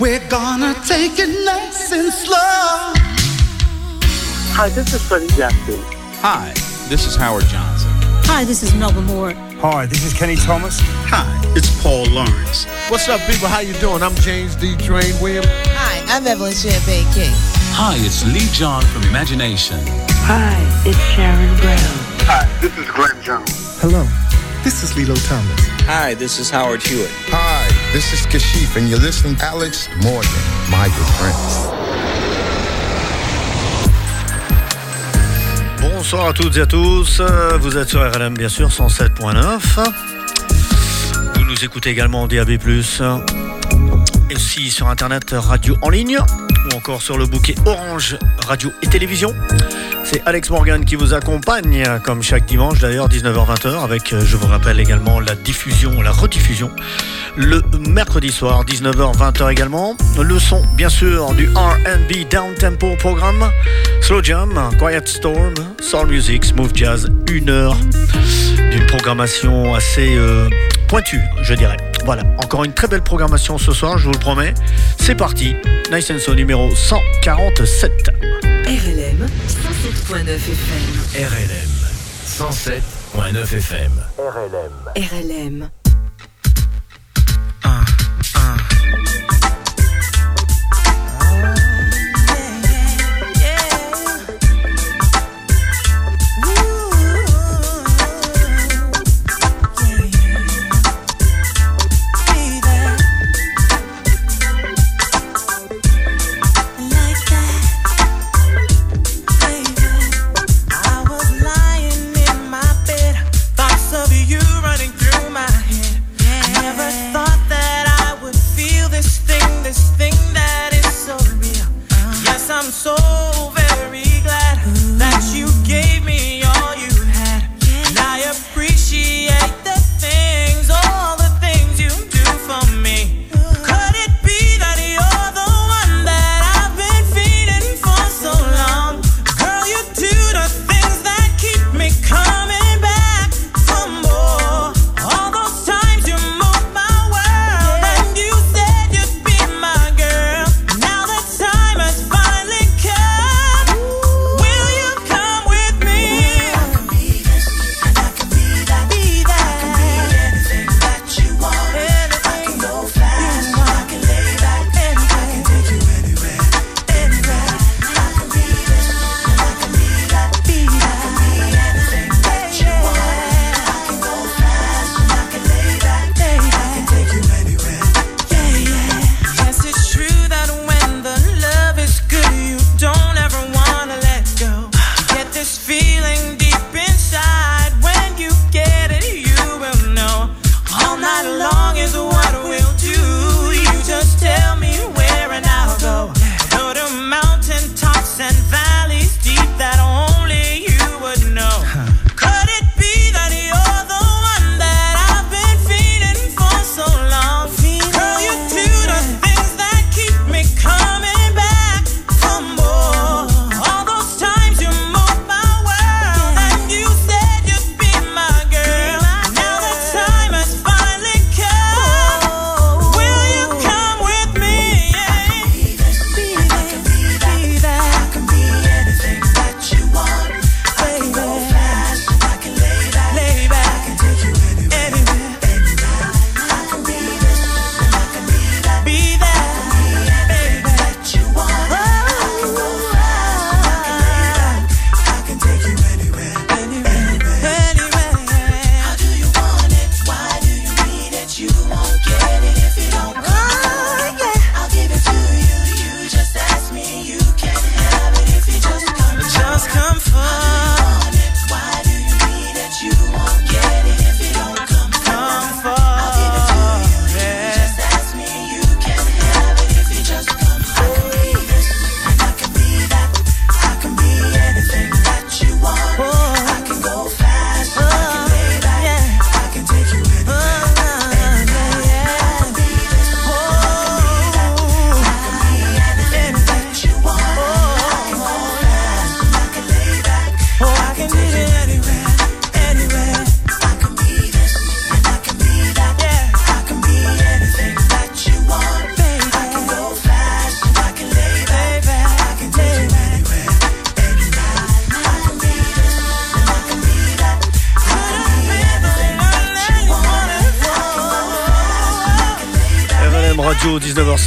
We're gonna take it nice and slow. Hi, this is Freddie Jackson. Hi, this is Howard Johnson. Hi, this is Melba Moore. Hi, this is Kenny Thomas. Hi, it's Paul Lawrence. What's up, people? How you doing? I'm James D. Train Williams. Hi, I'm Evelyn Champagne King. Hi, it's Lee John from Imagination. Hi, it's Sharon Brown. Hi, this is Glenn Jones. Hello, this is Lilo Thomas. Hi, this is Howard Hewitt. Hi, this is Kashif, and you're listening to Alex Morgan, my good. Bonsoir à toutes et à tous, vous êtes sur RLM bien sûr 107.9. Vous nous écoutez également en DAB+, et aussi sur internet radio en ligne, ou encore sur le bouquet Orange Radio et Télévision. C'est Alex Morgan qui vous accompagne, comme chaque dimanche d'ailleurs, 19h-20h, avec, je vous rappelle également, la diffusion, la rediffusion, le mercredi soir, 19h-20h également. Le son, bien sûr, du RB Down Tempo programme, Slow Jam, Quiet Storm, Soul Music, Smooth Jazz, une heure d'une programmation assez euh, pointue, je dirais. Voilà, encore une très belle programmation ce soir, je vous le promets. C'est parti, Nice and So numéro 147. RLM 107.9 FM. RLM. 107.9 FM. RLM. RLM. 1, 1.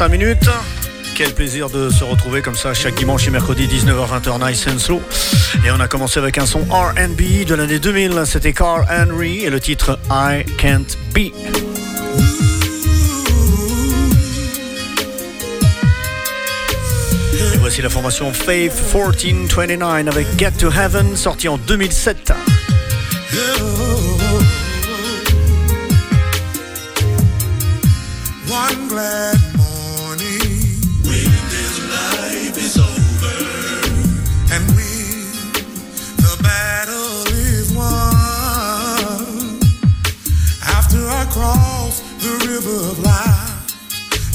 minutes. Quel plaisir de se retrouver comme ça chaque dimanche et mercredi 19h-20h Nice and Slow. Et on a commencé avec un son RB de l'année 2000, c'était Carl Henry et le titre I Can't Be. Et voici la formation Faith 1429 avec Get to Heaven sorti en 2007. One.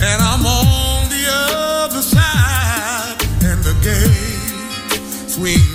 and I'm on the other side, and the gate swing.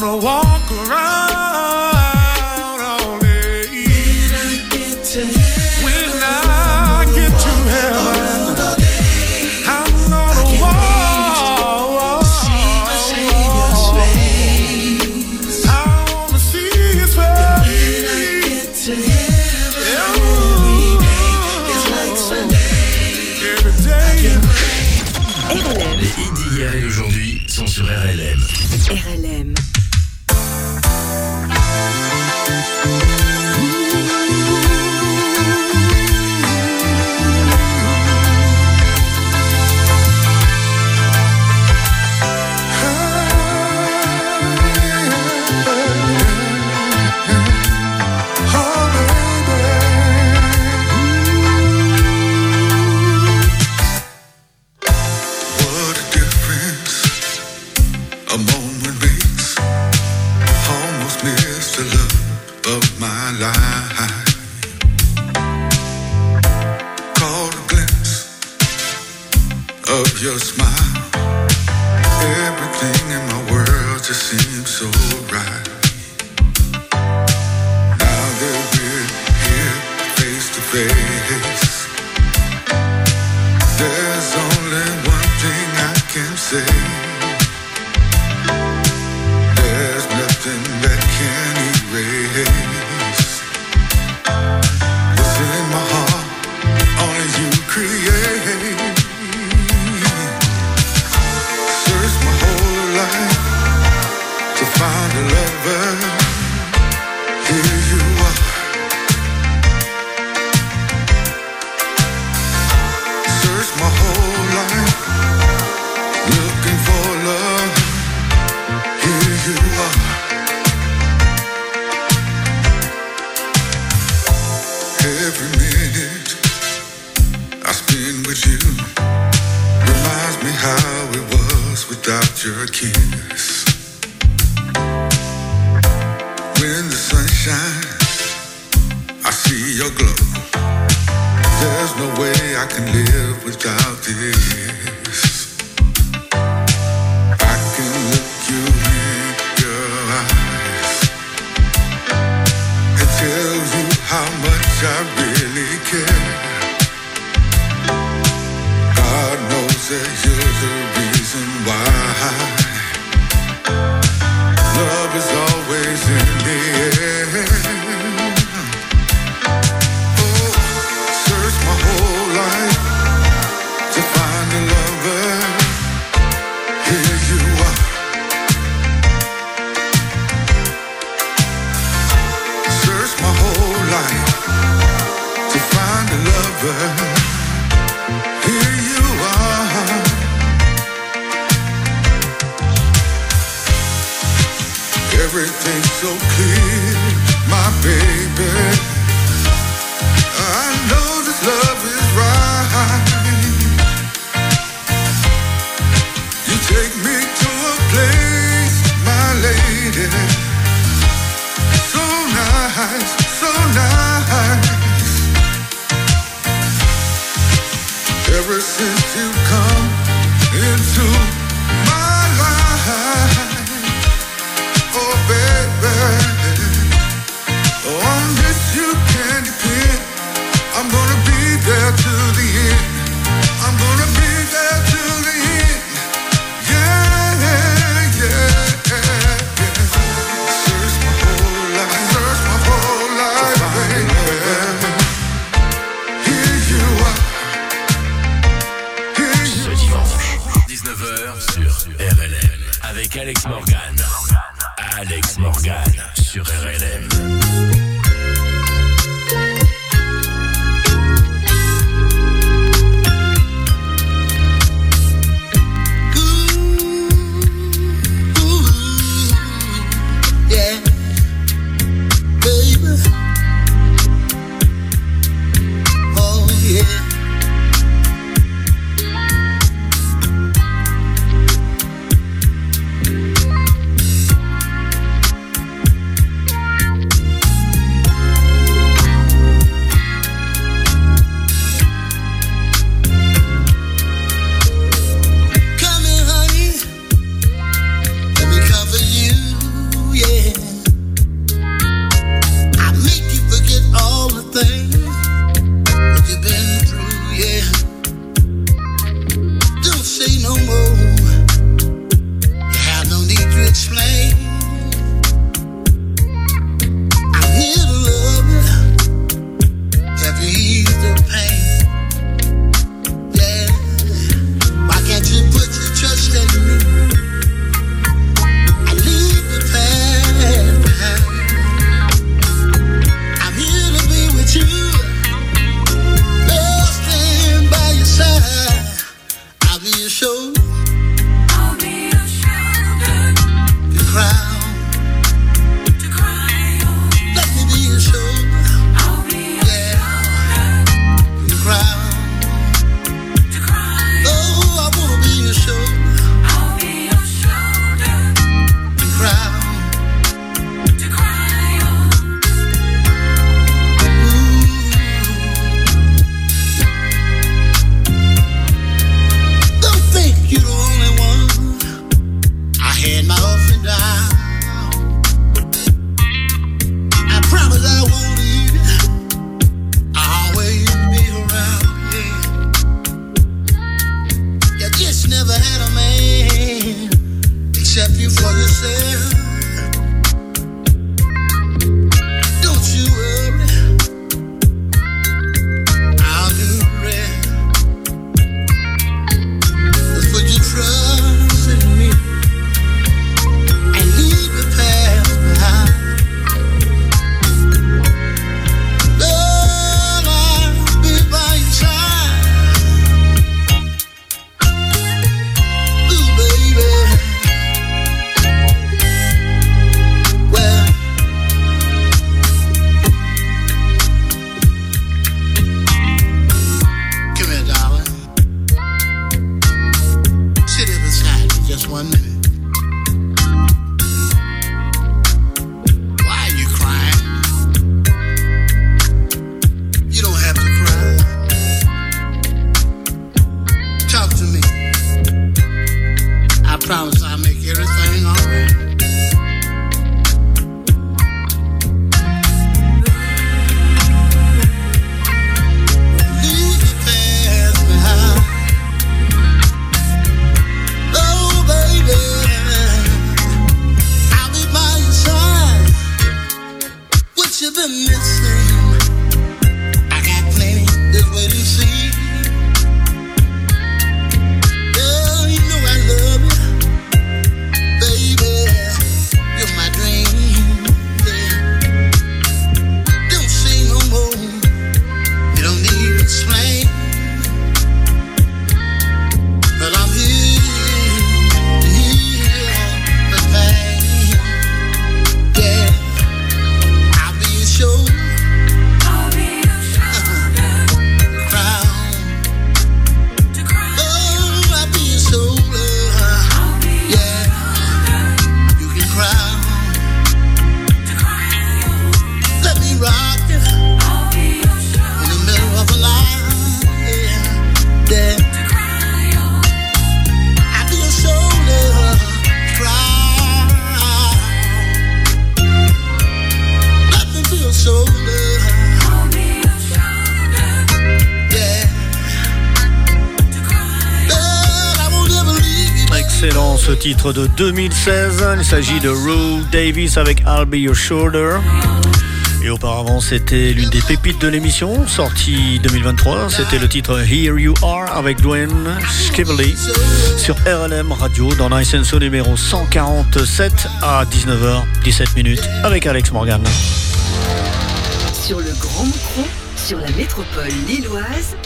gonna walk say. everything so clear, my baby. I know this love is right. You take me to a place, my lady. So nice, so nice. Ever since you come into ce titre de 2016. Il s'agit de Rue Davis avec I'll Be Your Shoulder. Et auparavant, c'était l'une des pépites de l'émission, sortie 2023. C'était le titre Here You Are avec Dwayne Skively sur RLM Radio dans Nice numéro 147 à 19h17 minutes avec Alex Morgan. Sur le Grand Moucron, sur la métropole lilloise,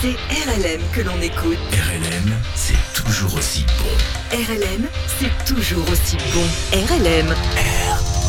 c'est RLM que l'on écoute. RLM, c'est toujours aussi bon. RLM, c'est toujours aussi bon. RLM. When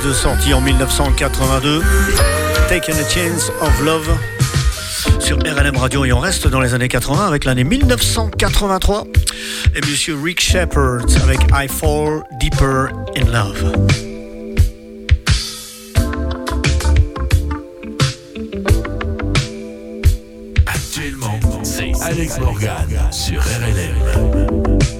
Sharon Reed sorti en 1982, Taking a Chance of Love sur RLM Radio et on reste dans les années 80 avec l'année 1983 et Monsieur Rick Shepard avec I Fall Deeper in Love. Actuellement, Alex Morgan sur RLM.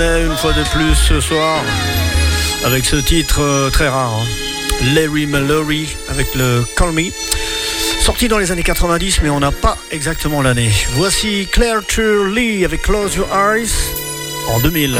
une fois de plus ce soir avec ce titre très rare. Larry Mallory avec le Call Me. Sorti dans les années 90, mais on n'a pas exactement l'année. Voici Claire Turley avec Close Your Eyes en 2000.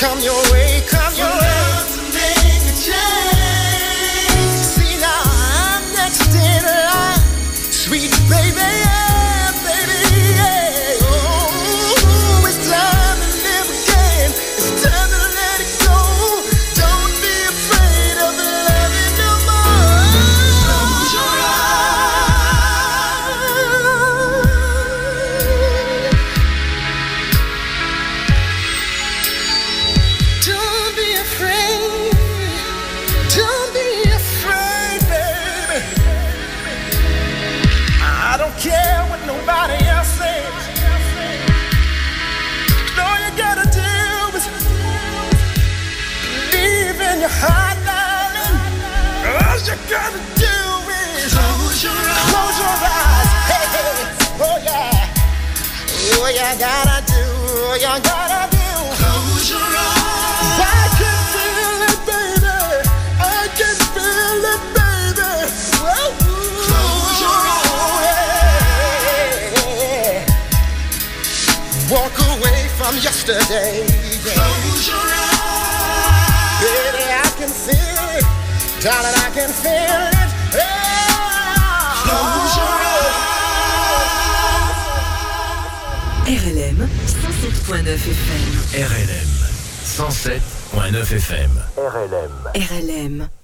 come your Close your eyes. Close your eyes. RLM 107.9 FM. RLM. 107.9 FM. RLM. RLM.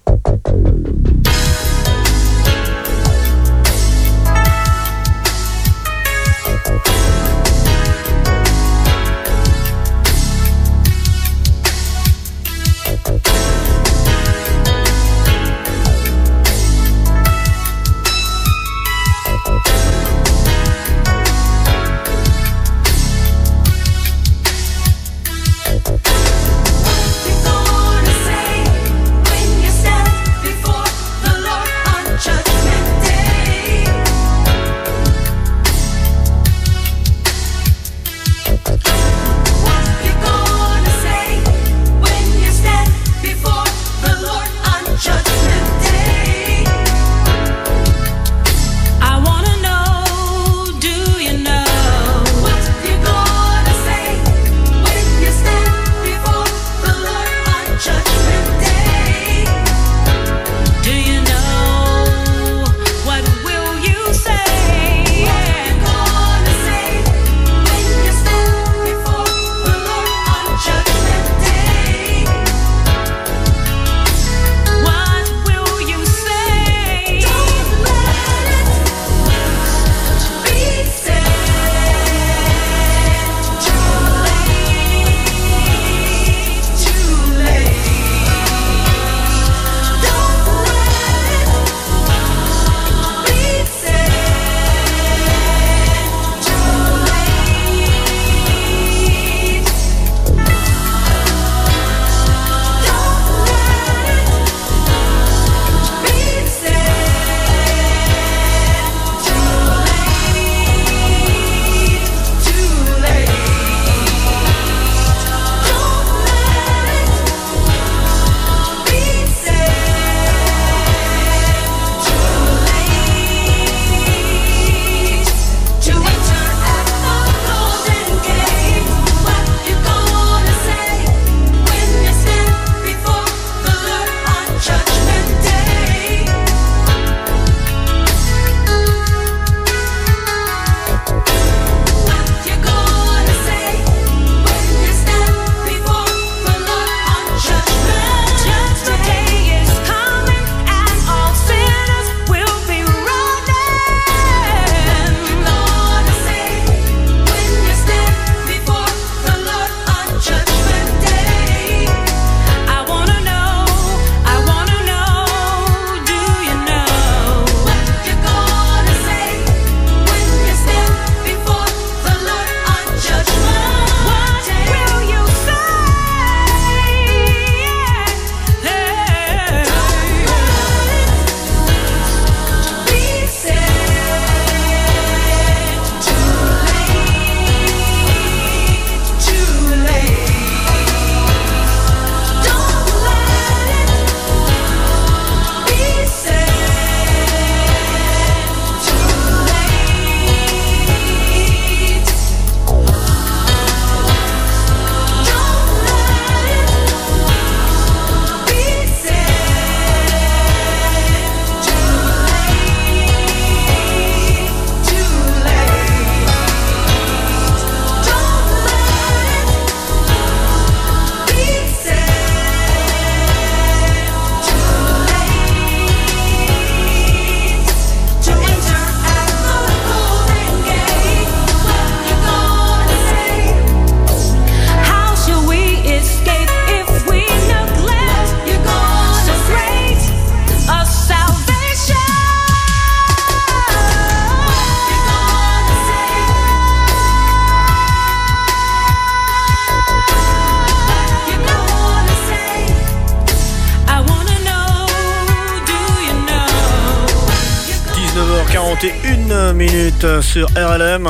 Minutes sur RLM.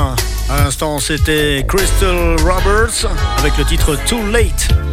À l'instant, c'était Crystal Roberts avec le titre Too Late.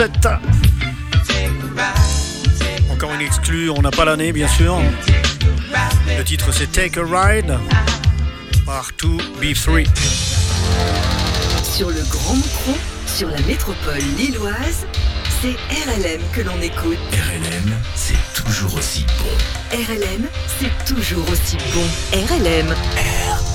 147. Encore une exclue, on n'a pas l'année bien sûr. Le titre c'est Take a Ride par 2B3. Sur le Grand Moucron, sur la métropole lilloise, c'est RLM que l'on écoute. RLM, c'est toujours aussi bon. RLM, c'est toujours aussi bon. RLM. RLM.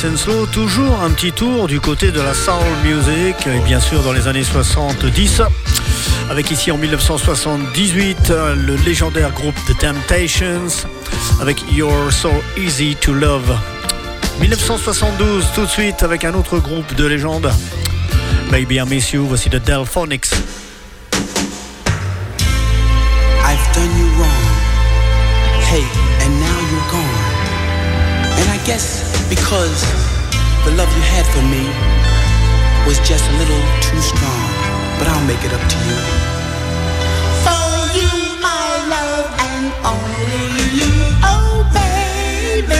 Toujours un petit tour du côté de la soul music, et bien sûr dans les années 70, avec ici en 1978 le légendaire groupe The Temptations, avec You're So Easy to Love. 1972 tout de suite avec un autre groupe de légende, Baby I Miss You, voici The Delphonics. I've done you wrong. Hey, and now you're gone. And I guess because the love you had for me was just a little too strong. But I'll make it up to you. For you, my love, and only you. Oh, baby.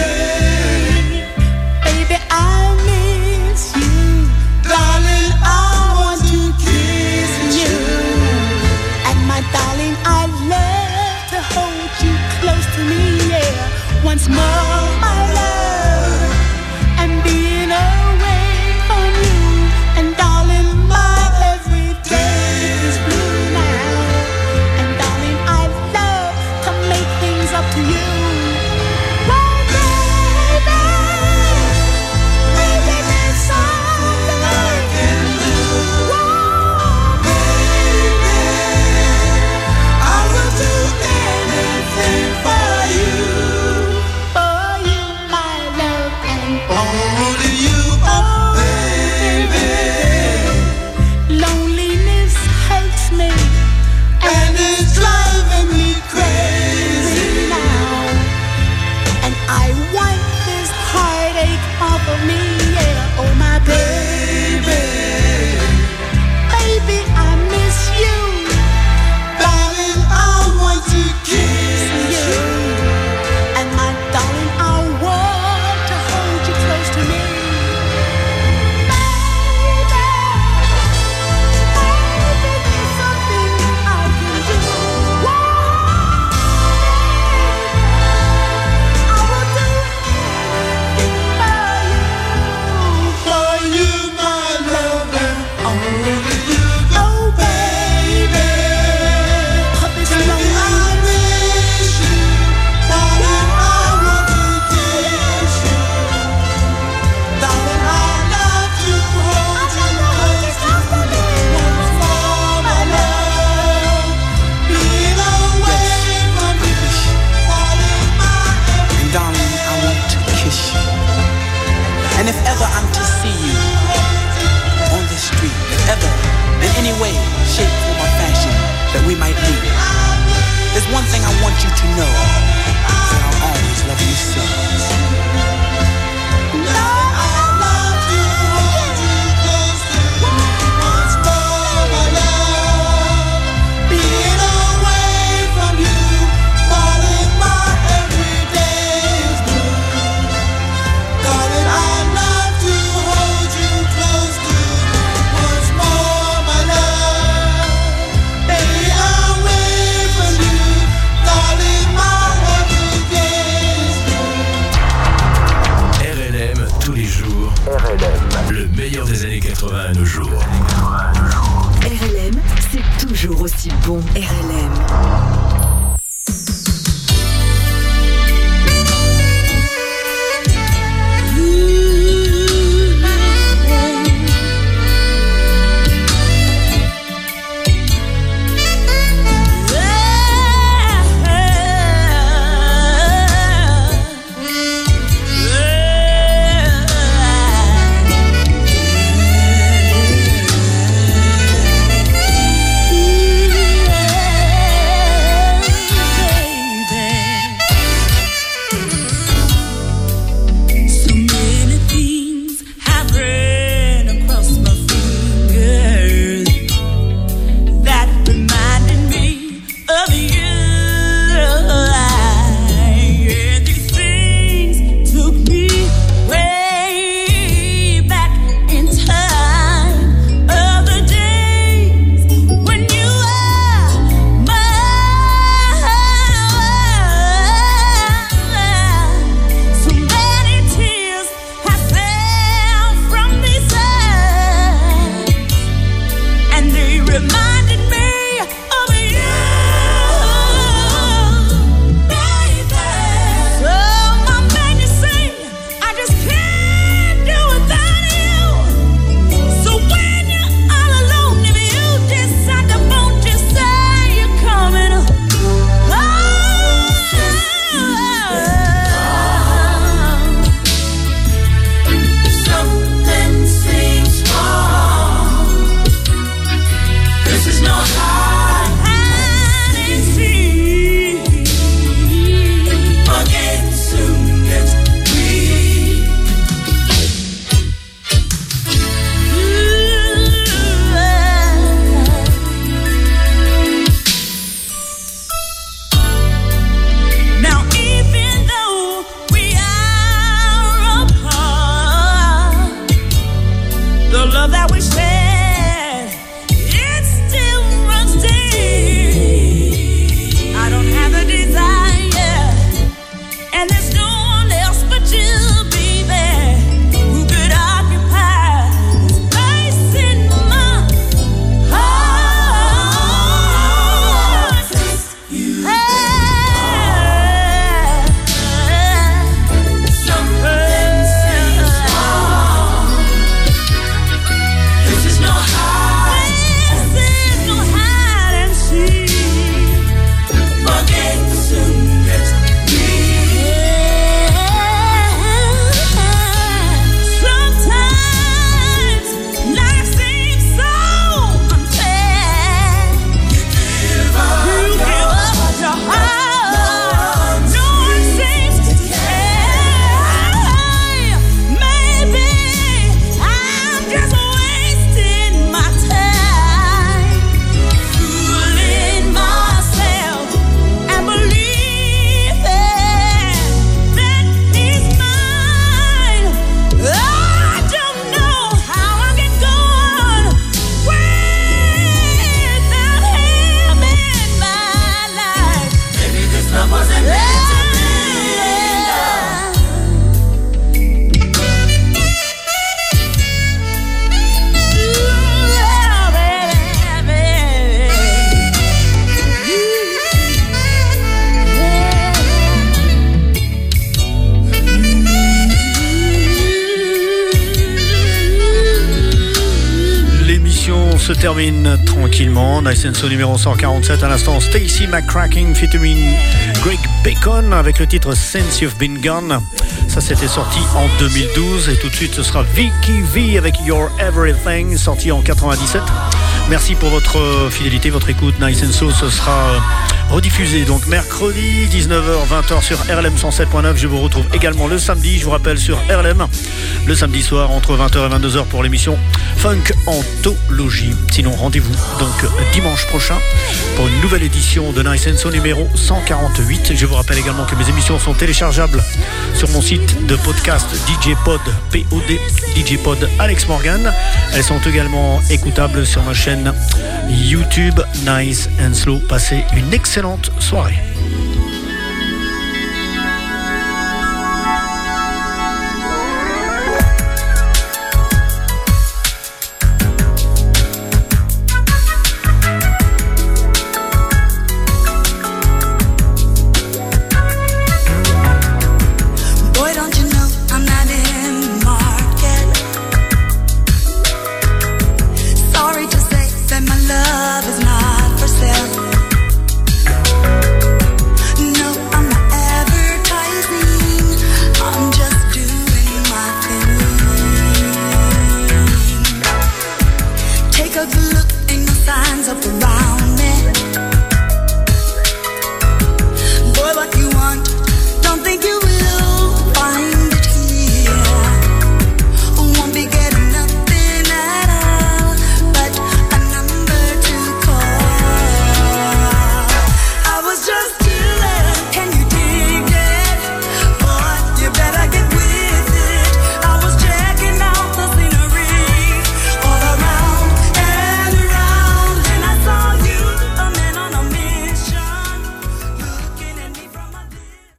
Baby, I miss you. Darling, I want to kiss you. And my darling, I love to hold you close to me, yeah. Once more, my love. Nice and so numéro 147 à l'instant. Stacy McCracken featuring Greg Bacon avec le titre Since You've Been Gone. Ça c'était sorti en 2012 et tout de suite ce sera Vicky V avec Your Everything sorti en 97. Merci pour votre euh, fidélité, votre écoute. Nice and so, ce sera euh, rediffusé donc mercredi 19h 20h sur RLM 107.9. Je vous retrouve également le samedi, je vous rappelle sur RLM le samedi soir entre 20h et 22h pour l'émission Funk Anthologie. Sinon rendez-vous donc dimanche prochain pour une nouvelle édition de Nice So numéro 148. Je vous rappelle également que mes émissions sont téléchargeables sur mon site de podcast DJ Pod POD DJ Pod Alex Morgan. Elles sont également écoutables sur ma chaîne YouTube Nice and Slow. Passez une excellente excellente soirée.